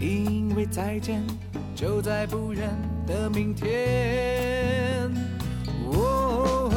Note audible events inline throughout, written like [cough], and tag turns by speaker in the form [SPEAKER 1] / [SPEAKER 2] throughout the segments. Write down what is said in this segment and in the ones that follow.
[SPEAKER 1] 因为再见，就在不远的明天。哦哦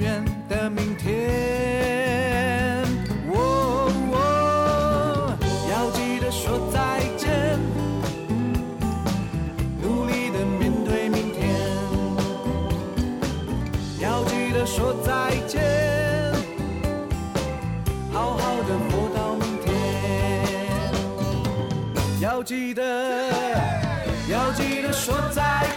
[SPEAKER 1] 天，哦哦，要记得说再见，努力的面对明天。要记得说再见，好好的活到明天。要记得，要记得说再。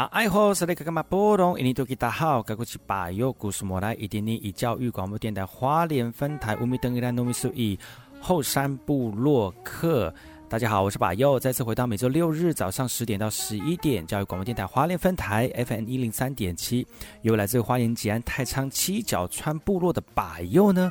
[SPEAKER 2] 那爱好是那个干嘛波动？印尼多吉大好，该过去把右故事莫来，一点点以教育广播电台花莲分台乌米登伊兰糯米苏伊后山部落客。大家好，我是把右，再次回到每周六日早上十点到十一点，教育广播电台花莲分台 FM 一零三点七，由来自花莲吉安太仓七角川部落的把右呢。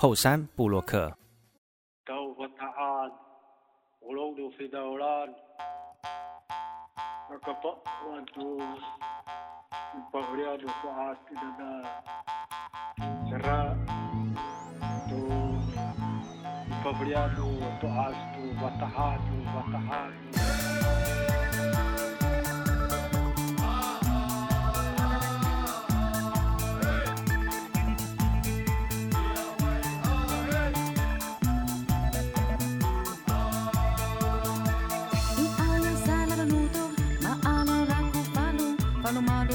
[SPEAKER 2] 后山
[SPEAKER 3] 布洛克。好，噶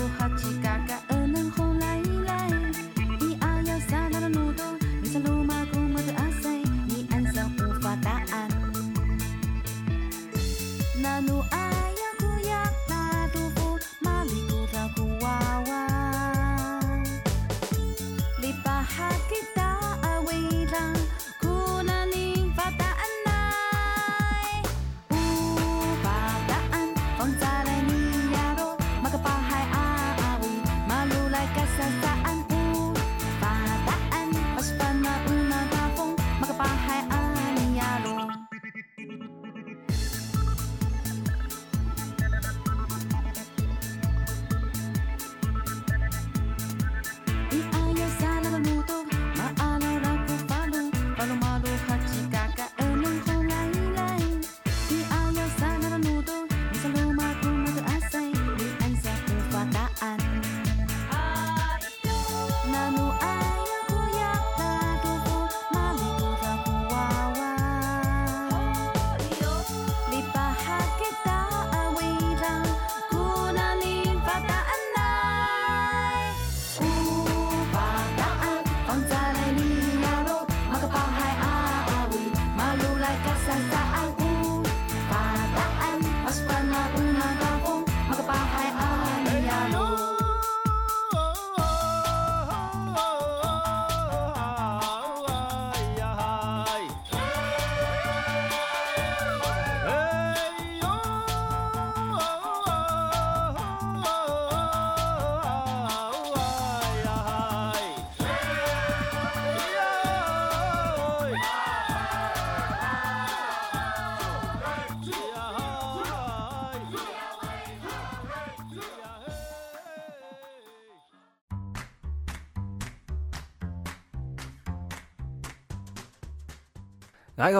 [SPEAKER 3] 大家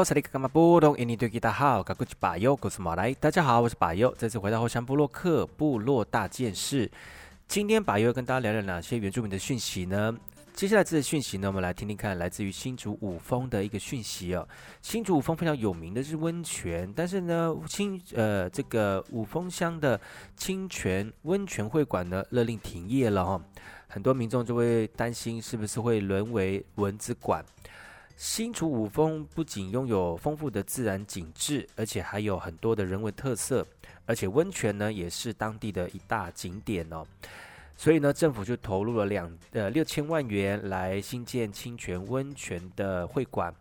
[SPEAKER 3] 好，我是巴尤，这次回到后山部落客部落大件事。今天巴尤跟大家聊聊哪些原住民的讯息呢？接下来这个讯息呢，我们来听听看，来自于新竹五峰的一个讯息哦。新竹五峰非常有名的是温泉，但是呢，清呃这个五峰乡的清泉温泉会馆呢，勒令停业了哈、很多民众就会担心，是不是会沦为蚊子馆？新竹五峰不仅拥有丰富的自然景致，而且还有很多的人文特色，而且温泉呢也是当地的一大景点哦。所以呢，政府就投入了两呃六千万元来新建清泉温泉的会馆，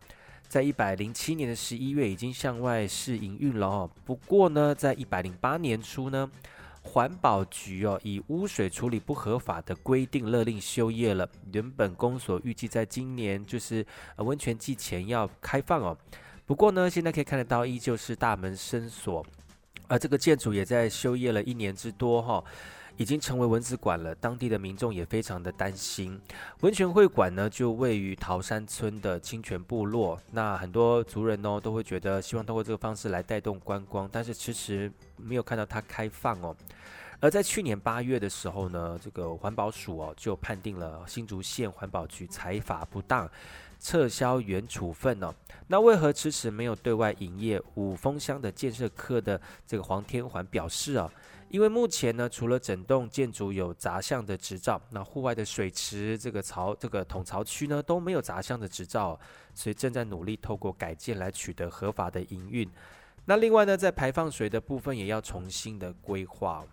[SPEAKER 3] 在一百零七年的十一月已经向外试营运了哦。不过呢，在一百零八年初呢。环保局哦，以污水处理不合法的规定勒令休业了。原本公所预计在今年就是温泉季前要开放哦，不过呢，现在可以看得到依旧是大门深锁，而这个建筑也在休业了一年之多哈、已经成为蚊子馆了，当地的民众也非常的担心。温泉会馆呢，就位于桃山村的清泉部落。那很多族人呢，都会觉得希望通过这个方式来带动观光，但是迟迟没有看到它开放哦。而在去年八月的时候呢，这个环保署哦就判定了新竹县环保局裁罚不当，撤销原处分哦。那为何迟迟没有对外营业？五峰乡的建设科的这个黄天环表示啊。因为目前呢，除了整栋建筑有杂项的执照，那户外的水池、这个槽、这个桶槽区呢都没有杂项的执照，所以正在努力透过改建来取得合法的营运。那另外呢，在排放水的部分也要重新的规划。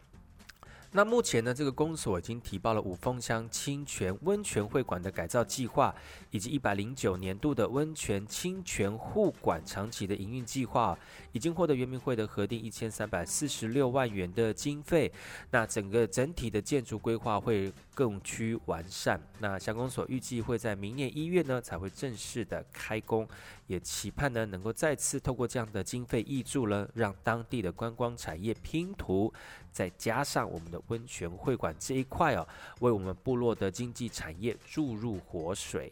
[SPEAKER 3] 那目前呢，这个公所已经提报了五峰乡清泉温泉会馆的改造计划，以及一百零九年度的温泉清泉护馆长期的营运计划，已经获得原民会的核定一千三百四十六万元的经费。那整个整体的建筑规划会更趋完善。那乡公所预计会在明年一月呢才会正式的开工，也期盼呢能够再次透过这样的经费挹注了，让当地的观光产业拼图。再加上我们的温泉会馆这一块哦，为我们部落的经济产业注入活水。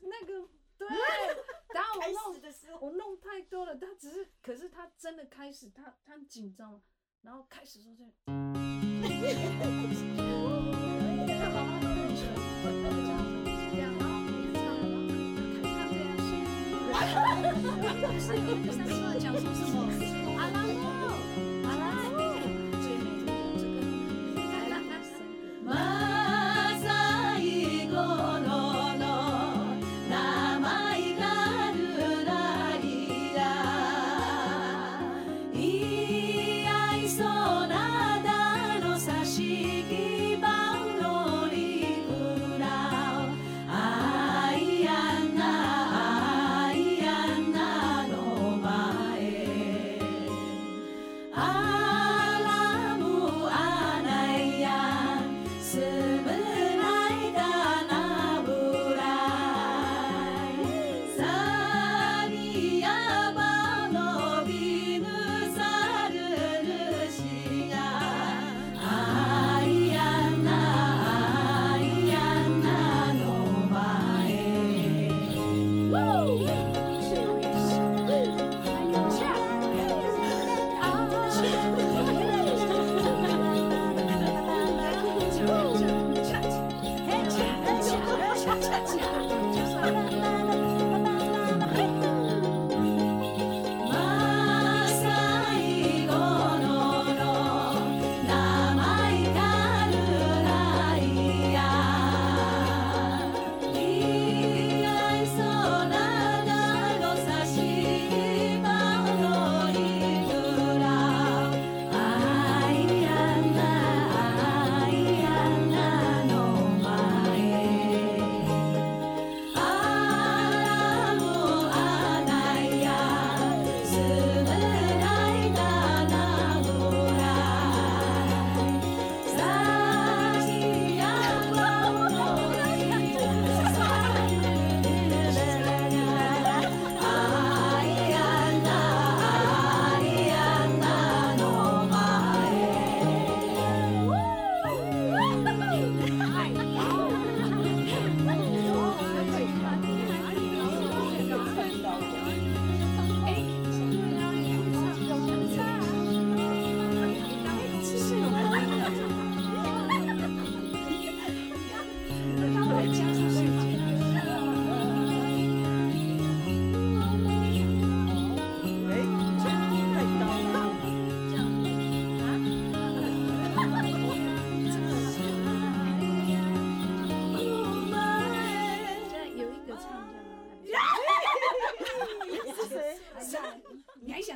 [SPEAKER 4] 那个对，[laughs] 然后我弄我弄太多了，他只是，可是他真的开始，他他很紧张，然后开始说这。[laughs] [laughs]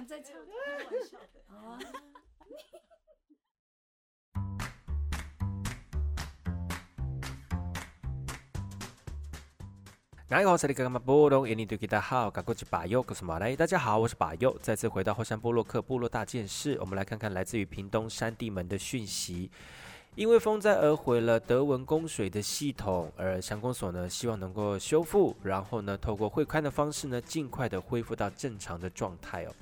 [SPEAKER 4] 再见。啊！[laughs]
[SPEAKER 3] 大家好，我，大家好，我是巴佑。再次回到后山部落克部落大件事，我们来看看来自于屏东山地门的讯息。因为风灾而毁了德文供水的系统，而乡公所呢希望能够修复，然后呢透过汇宽的方式呢尽快的恢复到正常的状态哦。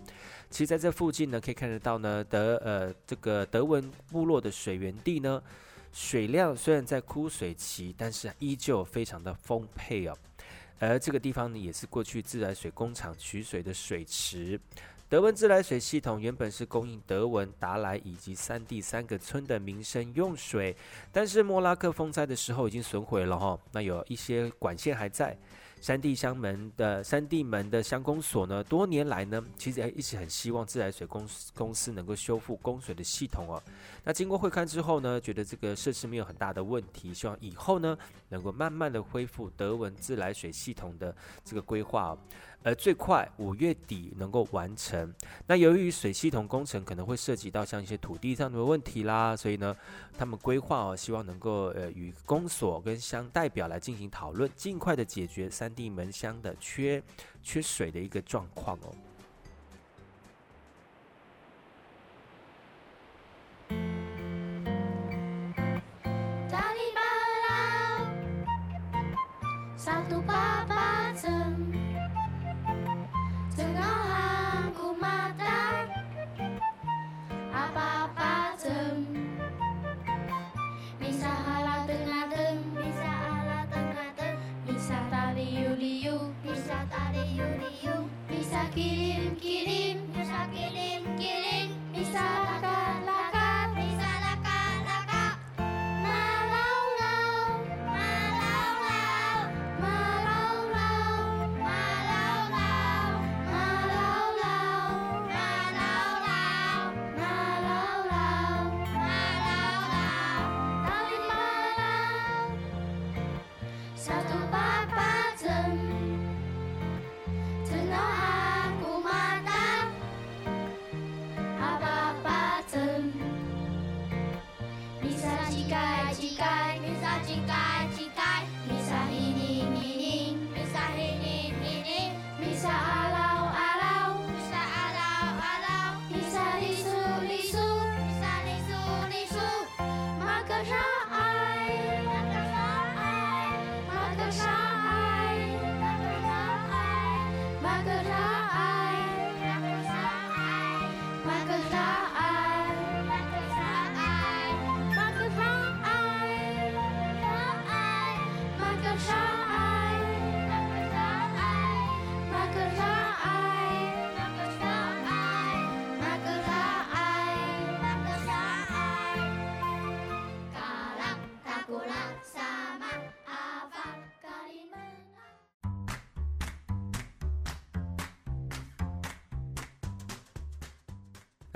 [SPEAKER 3] 其实在这附近呢可以看得到呢德呃这个德文部落的水源地呢水量虽然在枯水期，但是依旧非常的丰沛哦。而这个地方呢，也是过去自来水工厂取水的水池。德文自来水系统原本是供应德文、达莱以及三地三个村的民生用水，但是莫拉克风灾的时候已经损毁了哈。那有一些管线还在。山地乡门的山地门的乡公所呢，多年来呢，其实还一直很希望自来水公公司能够修复供水的系统哦。那经过会勘之后呢，觉得这个设施没有很大的问题，希望以后呢，能够慢慢的恢复德文自来水系统的这个规划哦。呃最快五月底能够完成。那由于水系统工程可能会涉及到像一些土地上的问题啦，所以呢，他们规划哦，希望能够呃与公所跟乡代表来进行讨论，尽快的解决三地门乡的缺缺水的一个状况哦。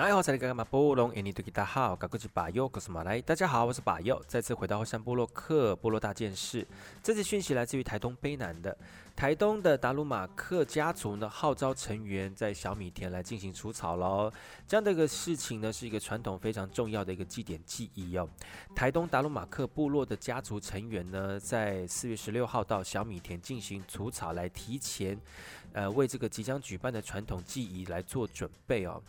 [SPEAKER 3] 大家好，我是巴佑，再次回到后山部落客部落大件事。这次讯息来自于台东卑南的台东的达鲁马克家族呢，号召成员在小米田来进行除草喽。这样的一个事情呢，是一个传统非常重要的一个祭典记忆哦。台东达鲁马克部落的家族成员呢，在四月十六号到小米田进行除草，来提前呃为这个即将举办的传统祭仪来做准备哦。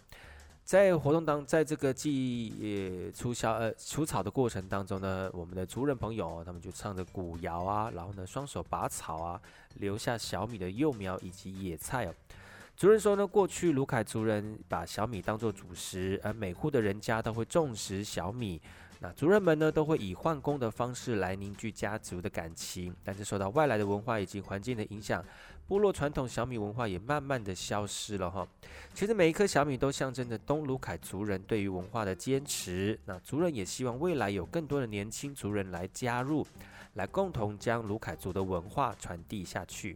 [SPEAKER 3] 在活动当，在这个祭除小呃除草的过程当中呢，我们的族人朋友他们就唱着古谣啊，然后呢双手拔草啊，留下小米的幼苗以及野菜哦。族人说呢，过去鲁凯族人把小米当做主食，而每户的人家都会种植小米。那族人们呢，都会以换工的方式来凝聚家族的感情，但是受到外来的文化以及环境的影响，部落传统小米文化也慢慢的消失了哈。其实每一颗小米都象征着东鲁凯族人对于文化的坚持。那族人也希望未来有更多的年轻族人来加入，来共同将鲁凯族的文化传递下去。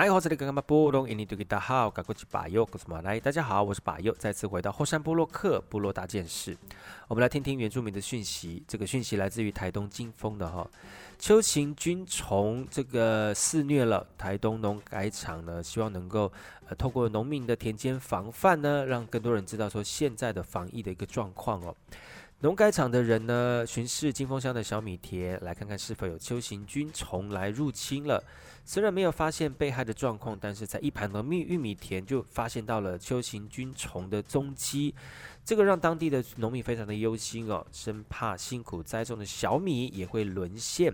[SPEAKER 3] 大家好，这里是布隆，印尼多吉达好，我是巴佑，我是马来。大家好，我是巴佑，再次回到后山部落客部落大件事。我们来听听原住民的讯息。这个讯息来自于台东金峰的哈，秋行军虫这个肆虐了台东农改场呢，希望能够呃透过农民的田间防范呢，让更多人知道说现在的防疫的一个状况哦。农改场的人呢，巡视金峰乡的小米田，来看看是否有秋行菌虫来入侵了。虽然没有发现被害的状况，但是在一盘的蜜玉米田就发现到了秋行菌虫的踪迹，这个让当地的农民非常的忧心哦，生怕辛苦栽种的小米也会沦陷。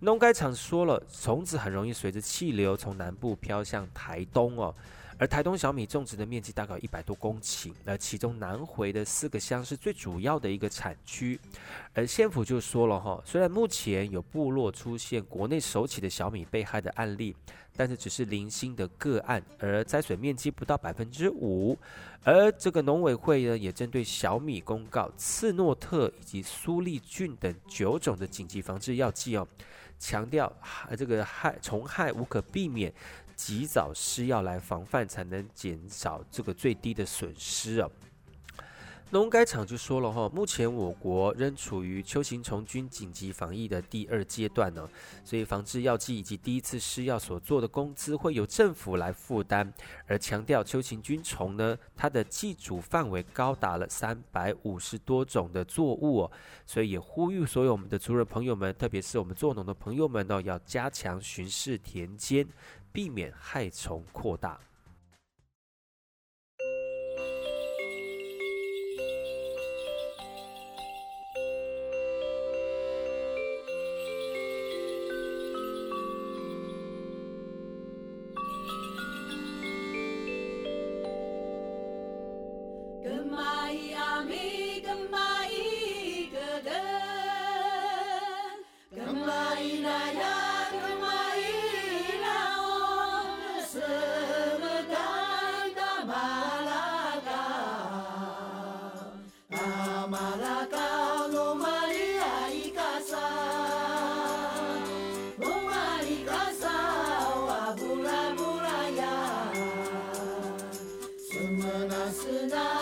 [SPEAKER 3] 农改场说了，虫子很容易随着气流从南部飘向台东哦。而台东小米种植的面积大概一百多公顷，而其中南回的四个乡是最主要的一个产区。而县府就说了哈，虽然目前有部落出现国内首起的小米被害的案例，但是只是零星的个案，而栽水面积不到百分之五。而这个农委会呢，也针对小米公告次诺特以及苏力菌等九种的紧急防治药剂哦，强调这个害虫害无可避免。及早施药来防范，才能减少这个最低的损失啊。农改场就说了哈，目前我国仍处于秋行虫菌紧急防疫的第二阶段呢，所以防治药剂以及第一次施药所做的工资会由政府来负担。而强调秋行菌虫呢，它的寄主范围高达了三百五十多种的作物哦，所以也呼吁所有我们的族人朋友们，特别是我们做农的朋友们呢，要加强巡视田间。避免害虫扩大。知道。